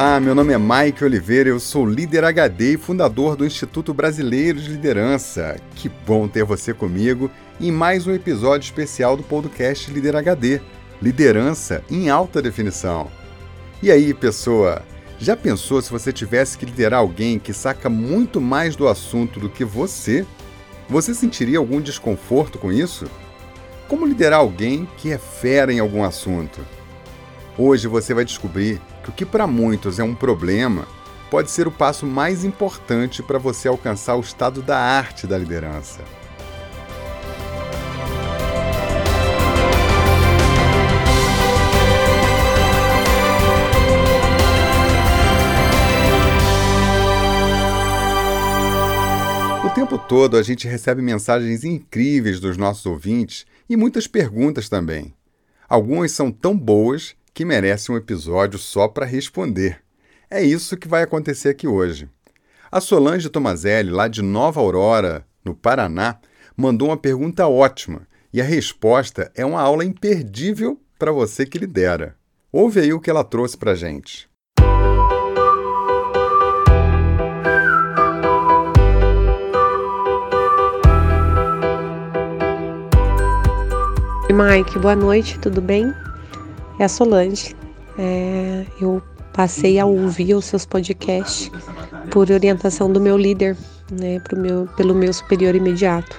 Olá, meu nome é Mike Oliveira, eu sou líder HD e fundador do Instituto Brasileiro de Liderança. Que bom ter você comigo em mais um episódio especial do podcast Líder HD Liderança em Alta Definição. E aí, pessoa? Já pensou se você tivesse que liderar alguém que saca muito mais do assunto do que você? Você sentiria algum desconforto com isso? Como liderar alguém que é fera em algum assunto? Hoje você vai descobrir que o que para muitos é um problema pode ser o passo mais importante para você alcançar o estado da arte da liderança. O tempo todo a gente recebe mensagens incríveis dos nossos ouvintes e muitas perguntas também. Algumas são tão boas que merece um episódio só para responder. É isso que vai acontecer aqui hoje. A Solange Tomazelli, lá de Nova Aurora, no Paraná, mandou uma pergunta ótima e a resposta é uma aula imperdível para você que lidera. Ouve aí o que ela trouxe para gente. Mike, boa noite, tudo bem? É a Solange. É, eu passei a ouvir os seus podcasts por orientação do meu líder, né, pro meu, pelo meu superior imediato.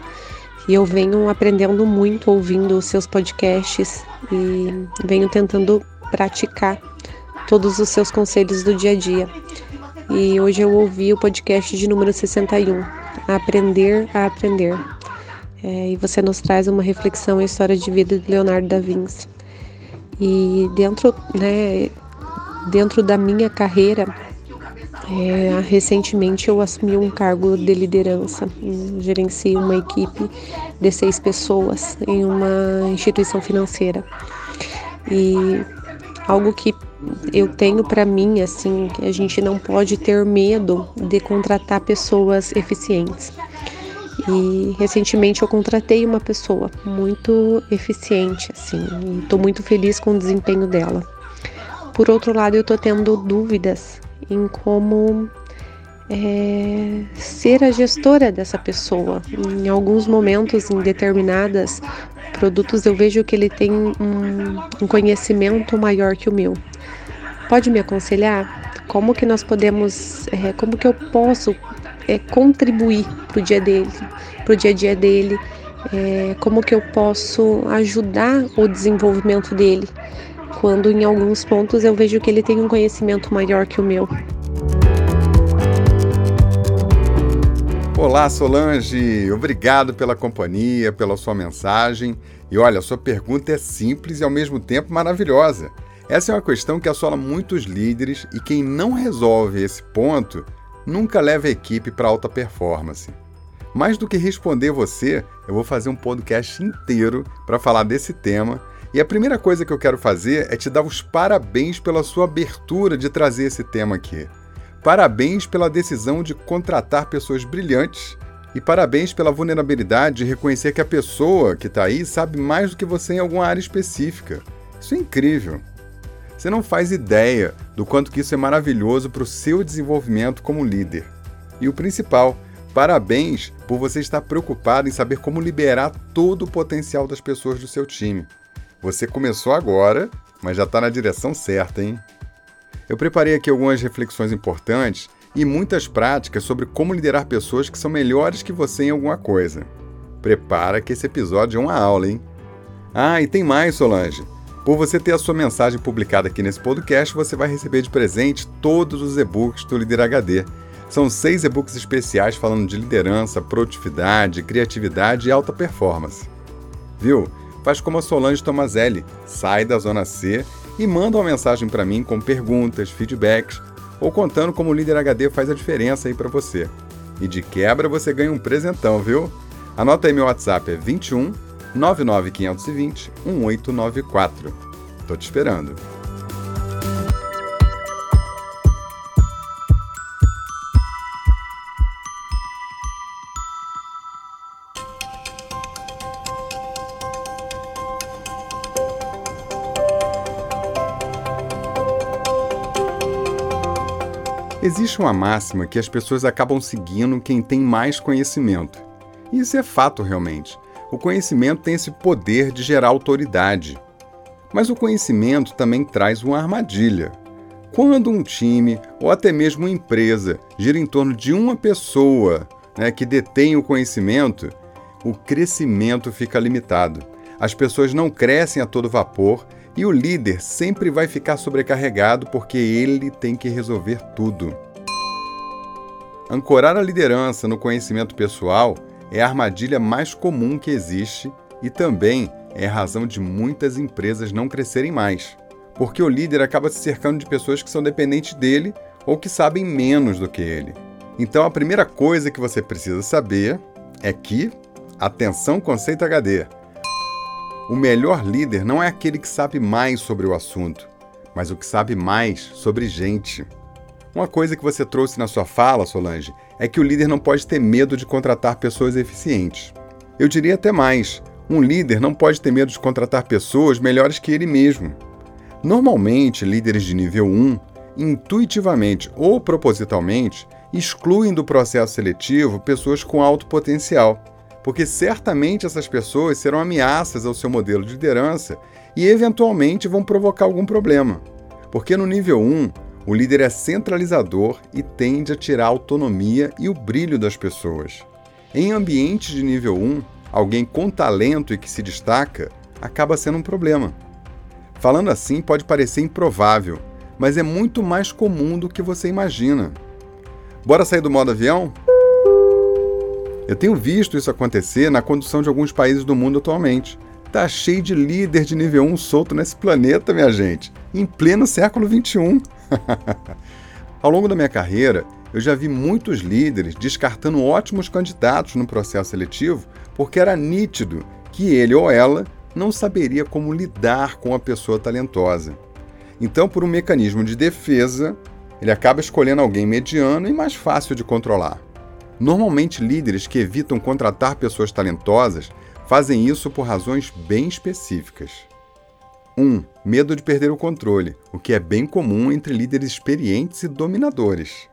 E eu venho aprendendo muito ouvindo os seus podcasts e venho tentando praticar todos os seus conselhos do dia a dia. E hoje eu ouvi o podcast de número 61, Aprender a Aprender. É, e você nos traz uma reflexão e história de vida de Leonardo da Vinci. E dentro, né, dentro da minha carreira, é, recentemente eu assumi um cargo de liderança, gerencio uma equipe de seis pessoas em uma instituição financeira. E algo que eu tenho para mim, assim, a gente não pode ter medo de contratar pessoas eficientes. E recentemente eu contratei uma pessoa muito eficiente, assim, e estou muito feliz com o desempenho dela. Por outro lado, eu estou tendo dúvidas em como é, ser a gestora dessa pessoa. Em alguns momentos, em determinadas produtos, eu vejo que ele tem um, um conhecimento maior que o meu. Pode me aconselhar? Como que nós podemos, é, como que eu posso é, contribuir para o dia dele, para o dia a dia dele, é, como que eu posso ajudar o desenvolvimento dele, quando em alguns pontos eu vejo que ele tem um conhecimento maior que o meu. Olá, Solange! Obrigado pela companhia, pela sua mensagem. E olha, sua pergunta é simples e ao mesmo tempo maravilhosa. Essa é uma questão que assola muitos líderes e quem não resolve esse ponto nunca leva a equipe para alta performance. Mais do que responder você, eu vou fazer um podcast inteiro para falar desse tema. E a primeira coisa que eu quero fazer é te dar os parabéns pela sua abertura de trazer esse tema aqui. Parabéns pela decisão de contratar pessoas brilhantes e parabéns pela vulnerabilidade de reconhecer que a pessoa que está aí sabe mais do que você em alguma área específica. Isso é incrível. Você não faz ideia do quanto que isso é maravilhoso para o seu desenvolvimento como líder. E o principal, parabéns por você estar preocupado em saber como liberar todo o potencial das pessoas do seu time. Você começou agora, mas já está na direção certa, hein? Eu preparei aqui algumas reflexões importantes e muitas práticas sobre como liderar pessoas que são melhores que você em alguma coisa. Prepara que esse episódio é uma aula, hein? Ah, e tem mais, Solange. Por você ter a sua mensagem publicada aqui nesse podcast, você vai receber de presente todos os e-books do Líder HD. São seis e-books especiais falando de liderança, produtividade, criatividade e alta performance. Viu? Faz como a Solange Tomazelli, sai da zona C e manda uma mensagem para mim com perguntas, feedbacks ou contando como o Líder HD faz a diferença aí para você. E de quebra você ganha um presentão, viu? Anota aí meu WhatsApp, é 21 99520 1894. Tô te esperando. Existe uma máxima que as pessoas acabam seguindo quem tem mais conhecimento. E isso é fato realmente. O conhecimento tem esse poder de gerar autoridade. Mas o conhecimento também traz uma armadilha. Quando um time ou até mesmo uma empresa gira em torno de uma pessoa né, que detém o conhecimento, o crescimento fica limitado. As pessoas não crescem a todo vapor e o líder sempre vai ficar sobrecarregado porque ele tem que resolver tudo. Ancorar a liderança no conhecimento pessoal é a armadilha mais comum que existe e também é a razão de muitas empresas não crescerem mais. Porque o líder acaba se cercando de pessoas que são dependentes dele ou que sabem menos do que ele. Então a primeira coisa que você precisa saber é que, atenção conceito HD, o melhor líder não é aquele que sabe mais sobre o assunto, mas o que sabe mais sobre gente. Uma coisa que você trouxe na sua fala, Solange, é que o líder não pode ter medo de contratar pessoas eficientes. Eu diria até mais: um líder não pode ter medo de contratar pessoas melhores que ele mesmo. Normalmente, líderes de nível 1, intuitivamente ou propositalmente, excluem do processo seletivo pessoas com alto potencial, porque certamente essas pessoas serão ameaças ao seu modelo de liderança e eventualmente vão provocar algum problema. Porque no nível 1, o líder é centralizador e tende a tirar a autonomia e o brilho das pessoas. Em ambientes de nível 1, alguém com talento e que se destaca acaba sendo um problema. Falando assim, pode parecer improvável, mas é muito mais comum do que você imagina. Bora sair do modo avião? Eu tenho visto isso acontecer na condução de alguns países do mundo atualmente. Tá cheio de líder de nível 1 solto nesse planeta, minha gente, em pleno século 21. Ao longo da minha carreira, eu já vi muitos líderes descartando ótimos candidatos no processo seletivo porque era nítido que ele ou ela não saberia como lidar com a pessoa talentosa. Então, por um mecanismo de defesa, ele acaba escolhendo alguém mediano e mais fácil de controlar. Normalmente, líderes que evitam contratar pessoas talentosas fazem isso por razões bem específicas. 1. Um, medo de perder o controle, o que é bem comum entre líderes experientes e dominadores.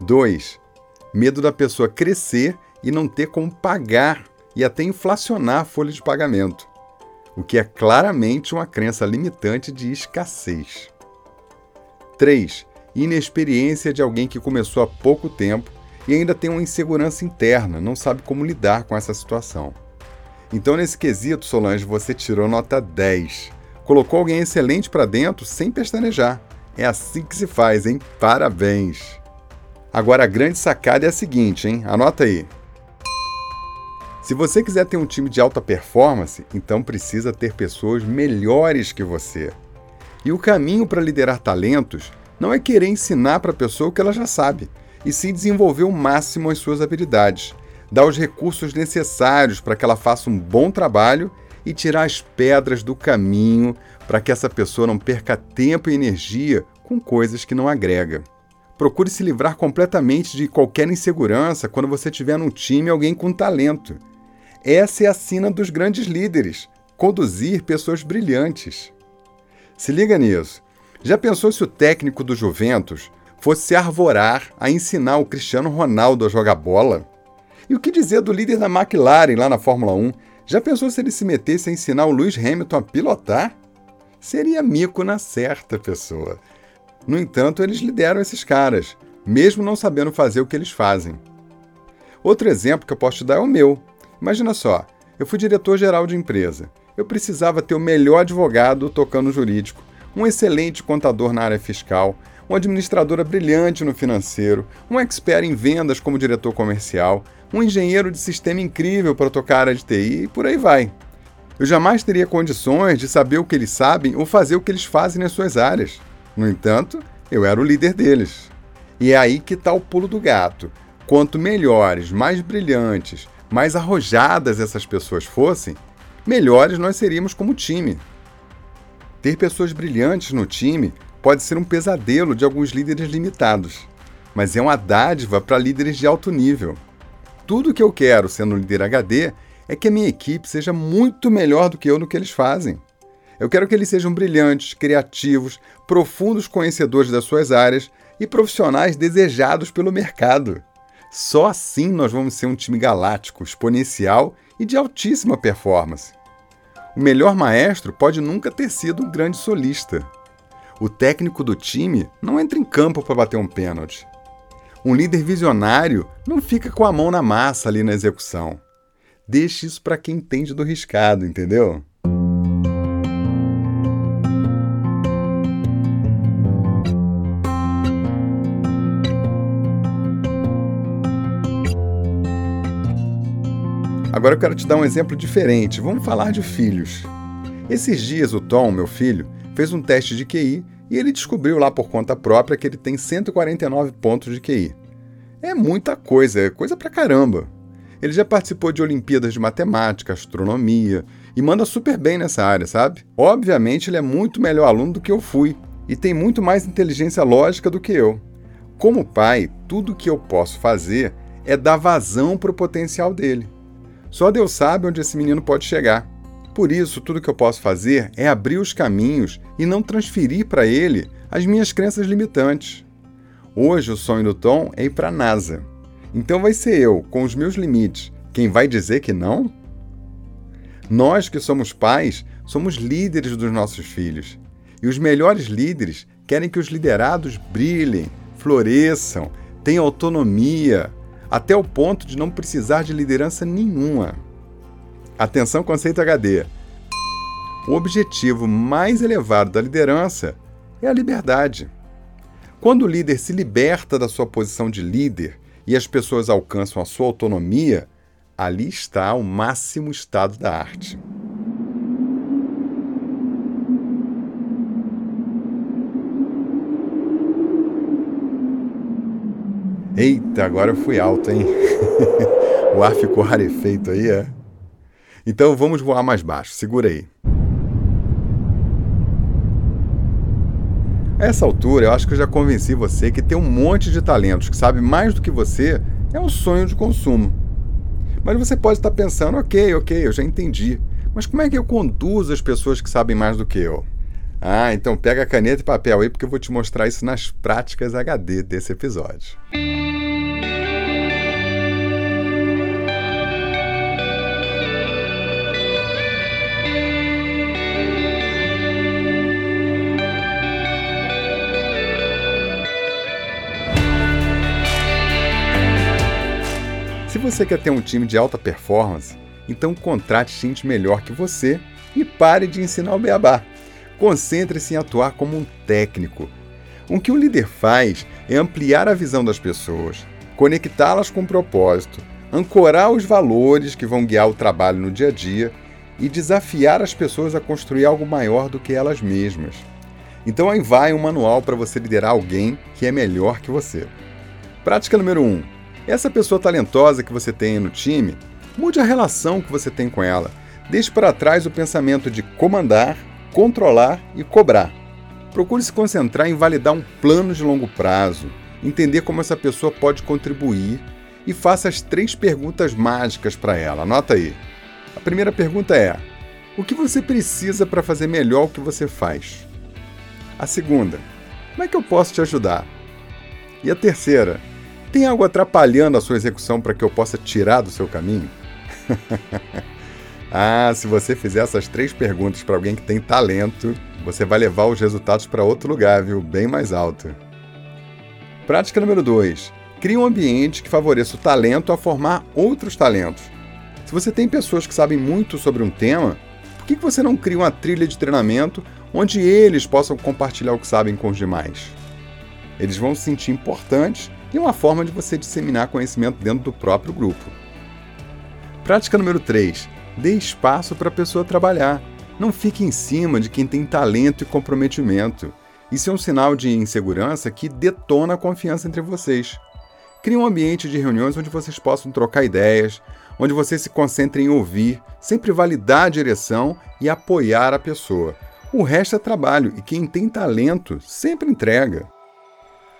2. Medo da pessoa crescer e não ter como pagar e até inflacionar a folha de pagamento, o que é claramente uma crença limitante de escassez. 3. Inexperiência de alguém que começou há pouco tempo e ainda tem uma insegurança interna, não sabe como lidar com essa situação. Então, nesse quesito, Solange, você tirou nota 10. Colocou alguém excelente para dentro sem pestanejar. É assim que se faz, hein? Parabéns! Agora, a grande sacada é a seguinte, hein? Anota aí. Se você quiser ter um time de alta performance, então precisa ter pessoas melhores que você. E o caminho para liderar talentos não é querer ensinar para a pessoa o que ela já sabe, e sim desenvolver o máximo as suas habilidades dar os recursos necessários para que ela faça um bom trabalho e tirar as pedras do caminho para que essa pessoa não perca tempo e energia com coisas que não agrega. Procure se livrar completamente de qualquer insegurança quando você tiver num time alguém com talento. Essa é a sina dos grandes líderes: conduzir pessoas brilhantes. Se liga nisso. Já pensou se o técnico do Juventus fosse se arvorar a ensinar o Cristiano Ronaldo a jogar bola? E o que dizer do líder da McLaren lá na Fórmula 1? Já pensou se ele se metesse a ensinar o Lewis Hamilton a pilotar? Seria mico na certa pessoa. No entanto, eles lideram esses caras, mesmo não sabendo fazer o que eles fazem. Outro exemplo que eu posso te dar é o meu. Imagina só, eu fui diretor-geral de empresa. Eu precisava ter o melhor advogado tocando jurídico, um excelente contador na área fiscal, uma administradora brilhante no financeiro, um expert em vendas como diretor comercial, um engenheiro de sistema incrível para tocar a área de TI e por aí vai. Eu jamais teria condições de saber o que eles sabem ou fazer o que eles fazem nas suas áreas. No entanto, eu era o líder deles. E é aí que está o pulo do gato. Quanto melhores, mais brilhantes, mais arrojadas essas pessoas fossem, melhores nós seríamos como time. Ter pessoas brilhantes no time pode ser um pesadelo de alguns líderes limitados, mas é uma dádiva para líderes de alto nível. Tudo que eu quero sendo líder HD é que a minha equipe seja muito melhor do que eu no que eles fazem. Eu quero que eles sejam brilhantes, criativos, profundos conhecedores das suas áreas e profissionais desejados pelo mercado. Só assim nós vamos ser um time galáctico, exponencial e de altíssima performance. O melhor maestro pode nunca ter sido um grande solista. O técnico do time não entra em campo para bater um pênalti. Um líder visionário não fica com a mão na massa ali na execução. Deixe isso para quem entende do riscado, entendeu? Agora eu quero te dar um exemplo diferente. Vamos falar de filhos. Esses dias o Tom, meu filho, fez um teste de QI e ele descobriu lá por conta própria que ele tem 149 pontos de QI. É muita coisa, é coisa pra caramba. Ele já participou de Olimpíadas de Matemática, Astronomia e manda super bem nessa área, sabe? Obviamente ele é muito melhor aluno do que eu fui e tem muito mais inteligência lógica do que eu. Como pai, tudo que eu posso fazer é dar vazão para o potencial dele. Só Deus sabe onde esse menino pode chegar. Por isso, tudo que eu posso fazer é abrir os caminhos e não transferir para ele as minhas crenças limitantes. Hoje, o sonho do Tom é ir para a NASA. Então vai ser eu, com os meus limites, quem vai dizer que não? Nós que somos pais, somos líderes dos nossos filhos. E os melhores líderes querem que os liderados brilhem, floresçam, tenham autonomia, até o ponto de não precisar de liderança nenhuma. Atenção, conceito HD. O objetivo mais elevado da liderança é a liberdade. Quando o líder se liberta da sua posição de líder e as pessoas alcançam a sua autonomia, ali está o máximo estado da arte. Eita, agora eu fui alto, hein? o ar ficou rarefeito aí, é? Então vamos voar mais baixo, segura aí. A essa altura, eu acho que eu já convenci você que ter um monte de talentos que sabe mais do que você é um sonho de consumo. Mas você pode estar pensando, ok, ok, eu já entendi. Mas como é que eu conduzo as pessoas que sabem mais do que eu? Ah, então pega caneta e papel aí, porque eu vou te mostrar isso nas práticas HD desse episódio. Você quer ter um time de alta performance, então contrate gente melhor que você e pare de ensinar o beabá. Concentre-se em atuar como um técnico. O que o líder faz é ampliar a visão das pessoas, conectá-las com o propósito, ancorar os valores que vão guiar o trabalho no dia a dia e desafiar as pessoas a construir algo maior do que elas mesmas. Então aí vai um manual para você liderar alguém que é melhor que você. Prática número 1. Um, essa pessoa talentosa que você tem no time, mude a relação que você tem com ela. Deixe para trás o pensamento de comandar controlar e cobrar. Procure se concentrar em validar um plano de longo prazo, entender como essa pessoa pode contribuir e faça as três perguntas mágicas para ela. Anota aí. A primeira pergunta é: O que você precisa para fazer melhor o que você faz? A segunda: Como é que eu posso te ajudar? E a terceira: Tem algo atrapalhando a sua execução para que eu possa tirar do seu caminho? Ah, se você fizer essas três perguntas para alguém que tem talento, você vai levar os resultados para outro lugar, viu? Bem mais alto. Prática número 2. Crie um ambiente que favoreça o talento a formar outros talentos. Se você tem pessoas que sabem muito sobre um tema, por que você não cria uma trilha de treinamento onde eles possam compartilhar o que sabem com os demais? Eles vão se sentir importantes e uma forma de você disseminar conhecimento dentro do próprio grupo. Prática número 3. Dê espaço para a pessoa trabalhar. Não fique em cima de quem tem talento e comprometimento. Isso é um sinal de insegurança que detona a confiança entre vocês. Crie um ambiente de reuniões onde vocês possam trocar ideias, onde vocês se concentrem em ouvir, sempre validar a direção e apoiar a pessoa. O resto é trabalho e quem tem talento sempre entrega.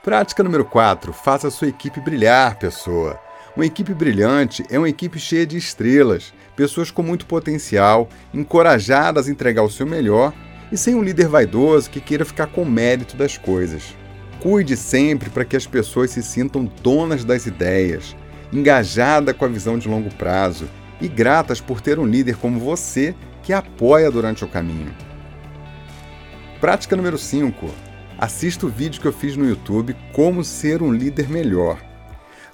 Prática número 4. Faça sua equipe brilhar, pessoa. Uma equipe brilhante é uma equipe cheia de estrelas, pessoas com muito potencial, encorajadas a entregar o seu melhor e sem um líder vaidoso que queira ficar com mérito das coisas. Cuide sempre para que as pessoas se sintam donas das ideias, engajadas com a visão de longo prazo e gratas por ter um líder como você que apoia durante o caminho. Prática número 5. Assista o vídeo que eu fiz no YouTube Como Ser um Líder Melhor.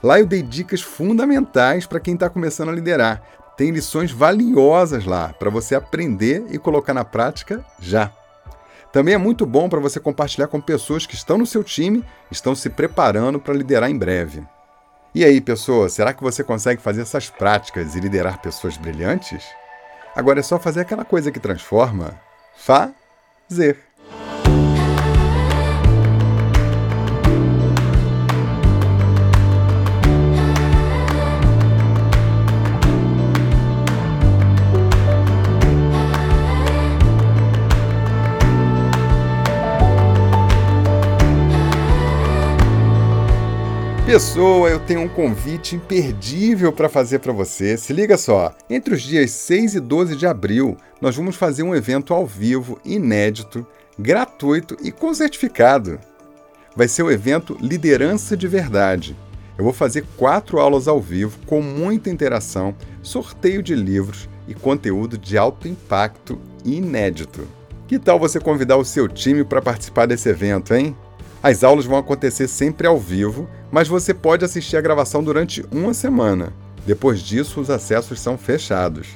Lá eu dei dicas fundamentais para quem está começando a liderar. Tem lições valiosas lá para você aprender e colocar na prática já. Também é muito bom para você compartilhar com pessoas que estão no seu time, estão se preparando para liderar em breve. E aí, pessoa, será que você consegue fazer essas práticas e liderar pessoas brilhantes? Agora é só fazer aquela coisa que transforma. Fazer. Pessoa, eu tenho um convite imperdível para fazer para você. Se liga só, entre os dias 6 e 12 de abril, nós vamos fazer um evento ao vivo, inédito, gratuito e com certificado. Vai ser o evento Liderança de Verdade. Eu vou fazer quatro aulas ao vivo com muita interação, sorteio de livros e conteúdo de alto impacto inédito. Que tal você convidar o seu time para participar desse evento, hein? As aulas vão acontecer sempre ao vivo, mas você pode assistir a gravação durante uma semana. Depois disso, os acessos são fechados.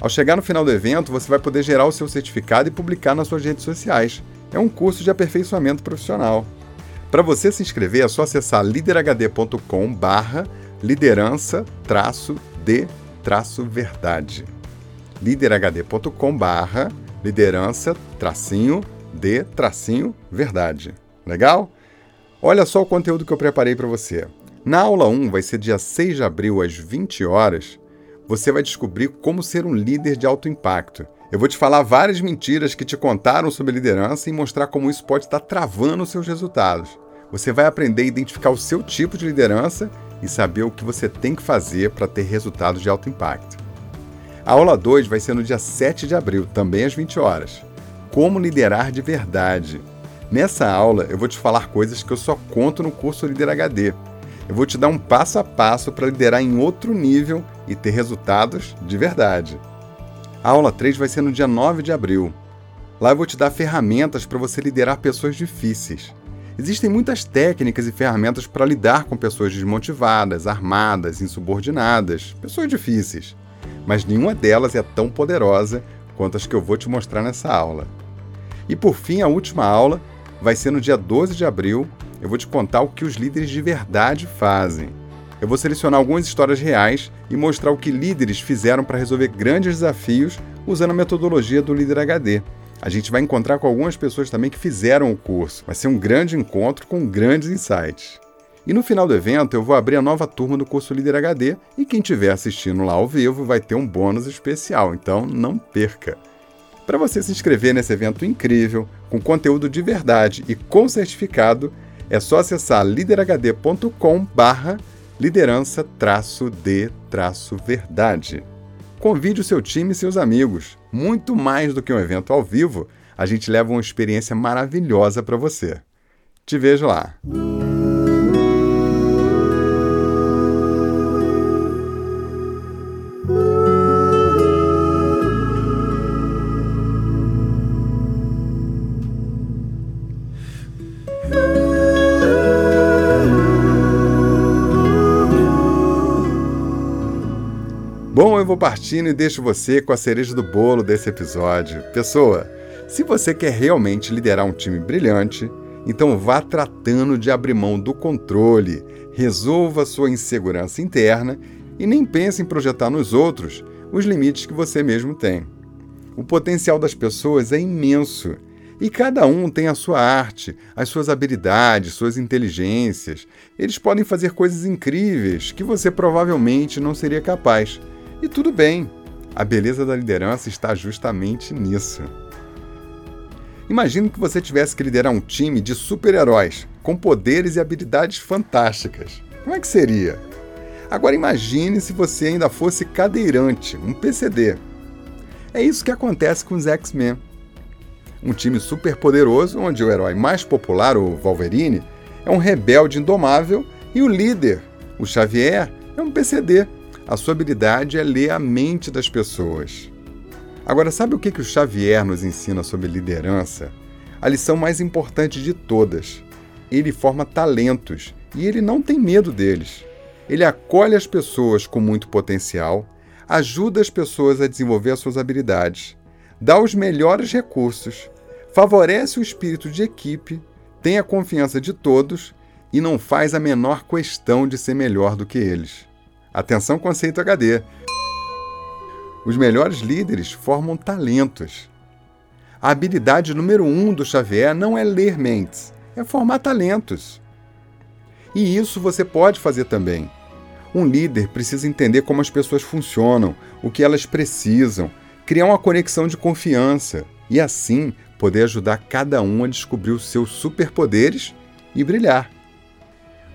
Ao chegar no final do evento, você vai poder gerar o seu certificado e publicar nas suas redes sociais. É um curso de aperfeiçoamento profissional. Para você se inscrever, é só acessar liderhd.com barra liderança de verdade. liderhd.com barra liderança de verdade. Legal? Olha só o conteúdo que eu preparei para você. Na aula 1, vai ser dia 6 de abril às 20 horas, você vai descobrir como ser um líder de alto impacto. Eu vou te falar várias mentiras que te contaram sobre liderança e mostrar como isso pode estar travando os seus resultados. Você vai aprender a identificar o seu tipo de liderança e saber o que você tem que fazer para ter resultados de alto impacto. A aula 2 vai ser no dia 7 de abril, também às 20 horas. Como liderar de verdade. Nessa aula eu vou te falar coisas que eu só conto no curso Líder HD. Eu vou te dar um passo a passo para liderar em outro nível e ter resultados de verdade. A aula 3 vai ser no dia 9 de abril. Lá eu vou te dar ferramentas para você liderar pessoas difíceis. Existem muitas técnicas e ferramentas para lidar com pessoas desmotivadas, armadas, insubordinadas, pessoas difíceis. Mas nenhuma delas é tão poderosa quanto as que eu vou te mostrar nessa aula. E por fim, a última aula vai ser no dia 12 de abril. Eu vou te contar o que os líderes de verdade fazem. Eu vou selecionar algumas histórias reais e mostrar o que líderes fizeram para resolver grandes desafios usando a metodologia do Líder HD. A gente vai encontrar com algumas pessoas também que fizeram o curso. Vai ser um grande encontro com grandes insights. E no final do evento eu vou abrir a nova turma do curso Líder HD e quem estiver assistindo lá ao vivo vai ter um bônus especial, então não perca. Para você se inscrever nesse evento incrível, com conteúdo de verdade e com certificado, é só acessar liderhd.com barra liderança-de-verdade. Convide o seu time e seus amigos. Muito mais do que um evento ao vivo, a gente leva uma experiência maravilhosa para você. Te vejo lá! Bom, eu vou partindo e deixo você com a cereja do bolo desse episódio. Pessoa, se você quer realmente liderar um time brilhante, então vá tratando de abrir mão do controle, resolva sua insegurança interna e nem pense em projetar nos outros os limites que você mesmo tem. O potencial das pessoas é imenso e cada um tem a sua arte, as suas habilidades, suas inteligências. Eles podem fazer coisas incríveis que você provavelmente não seria capaz. E tudo bem, a beleza da liderança está justamente nisso. Imagine que você tivesse que liderar um time de super-heróis com poderes e habilidades fantásticas. Como é que seria? Agora imagine se você ainda fosse cadeirante, um PCD. É isso que acontece com os X-Men. Um time super poderoso onde o herói mais popular, o Wolverine, é um rebelde indomável e o líder, o Xavier, é um PCD. A sua habilidade é ler a mente das pessoas. Agora, sabe o que, que o Xavier nos ensina sobre liderança? A lição mais importante de todas. Ele forma talentos e ele não tem medo deles. Ele acolhe as pessoas com muito potencial, ajuda as pessoas a desenvolver as suas habilidades, dá os melhores recursos, favorece o espírito de equipe, tem a confiança de todos e não faz a menor questão de ser melhor do que eles. Atenção, conceito HD. Os melhores líderes formam talentos. A habilidade número um do Xavier não é ler mentes, é formar talentos. E isso você pode fazer também. Um líder precisa entender como as pessoas funcionam, o que elas precisam, criar uma conexão de confiança e assim poder ajudar cada um a descobrir os seus superpoderes e brilhar.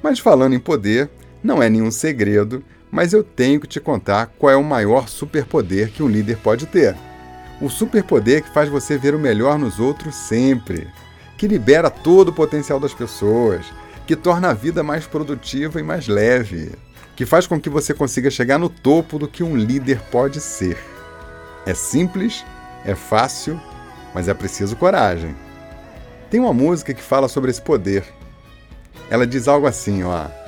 Mas falando em poder, não é nenhum segredo, mas eu tenho que te contar qual é o maior superpoder que um líder pode ter. O superpoder que faz você ver o melhor nos outros sempre, que libera todo o potencial das pessoas, que torna a vida mais produtiva e mais leve, que faz com que você consiga chegar no topo do que um líder pode ser. É simples, é fácil, mas é preciso coragem. Tem uma música que fala sobre esse poder. Ela diz algo assim, ó: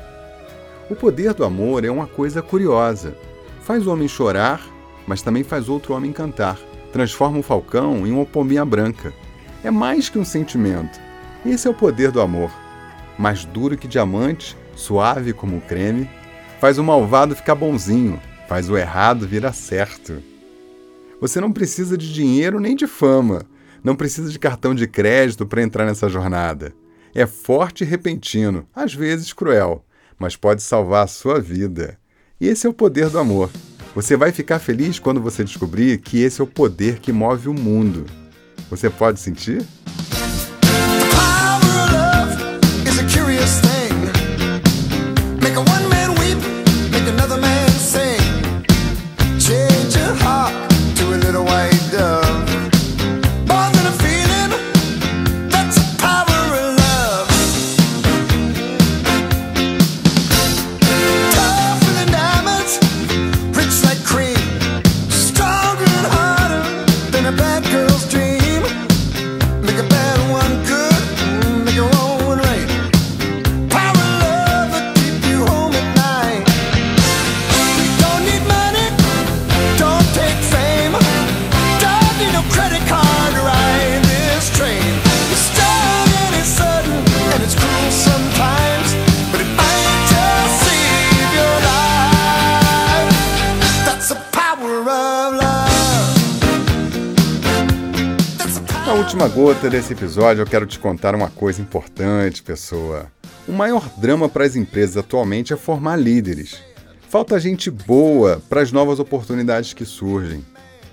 O poder do amor é uma coisa curiosa. Faz o homem chorar, mas também faz outro homem cantar. Transforma um falcão em uma pombinha branca. É mais que um sentimento. Esse é o poder do amor mais duro que diamante, suave como creme, faz o malvado ficar bonzinho, faz o errado virar certo. Você não precisa de dinheiro nem de fama, não precisa de cartão de crédito para entrar nessa jornada. É forte e repentino, às vezes cruel, mas pode salvar a sua vida. E esse é o poder do amor. Você vai ficar feliz quando você descobrir que esse é o poder que move o mundo. Você pode sentir? Última gota desse episódio, eu quero te contar uma coisa importante, pessoa. O maior drama para as empresas atualmente é formar líderes. Falta gente boa para as novas oportunidades que surgem.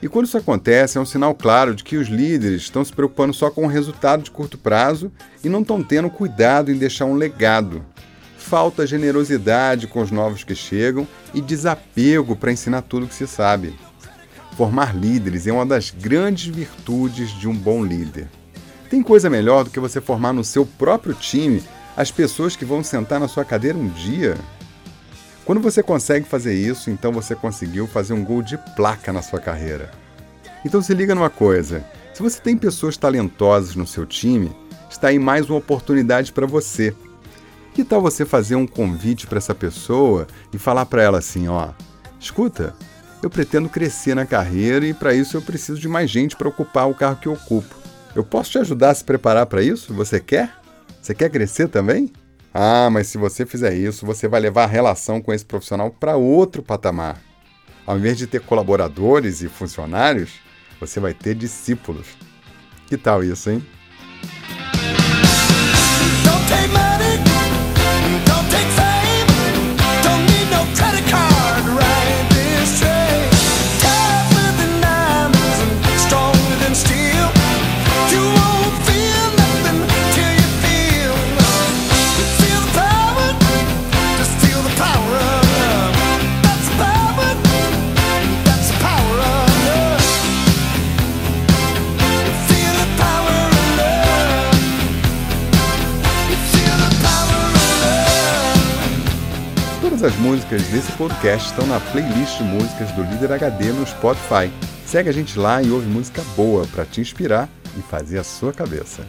E quando isso acontece, é um sinal claro de que os líderes estão se preocupando só com o resultado de curto prazo e não estão tendo cuidado em deixar um legado. Falta generosidade com os novos que chegam e desapego para ensinar tudo que se sabe. Formar líderes é uma das grandes virtudes de um bom líder. Tem coisa melhor do que você formar no seu próprio time as pessoas que vão sentar na sua cadeira um dia? Quando você consegue fazer isso, então você conseguiu fazer um gol de placa na sua carreira. Então se liga numa coisa: se você tem pessoas talentosas no seu time, está aí mais uma oportunidade para você. Que tal você fazer um convite para essa pessoa e falar para ela assim, ó, escuta, eu pretendo crescer na carreira e para isso eu preciso de mais gente para ocupar o carro que eu ocupo. Eu posso te ajudar a se preparar para isso? Você quer? Você quer crescer também? Ah, mas se você fizer isso, você vai levar a relação com esse profissional para outro patamar. Ao invés de ter colaboradores e funcionários, você vai ter discípulos. Que tal isso, hein? Músicas desse podcast estão na playlist músicas do Líder HD no Spotify. Segue a gente lá e ouve música boa para te inspirar e fazer a sua cabeça.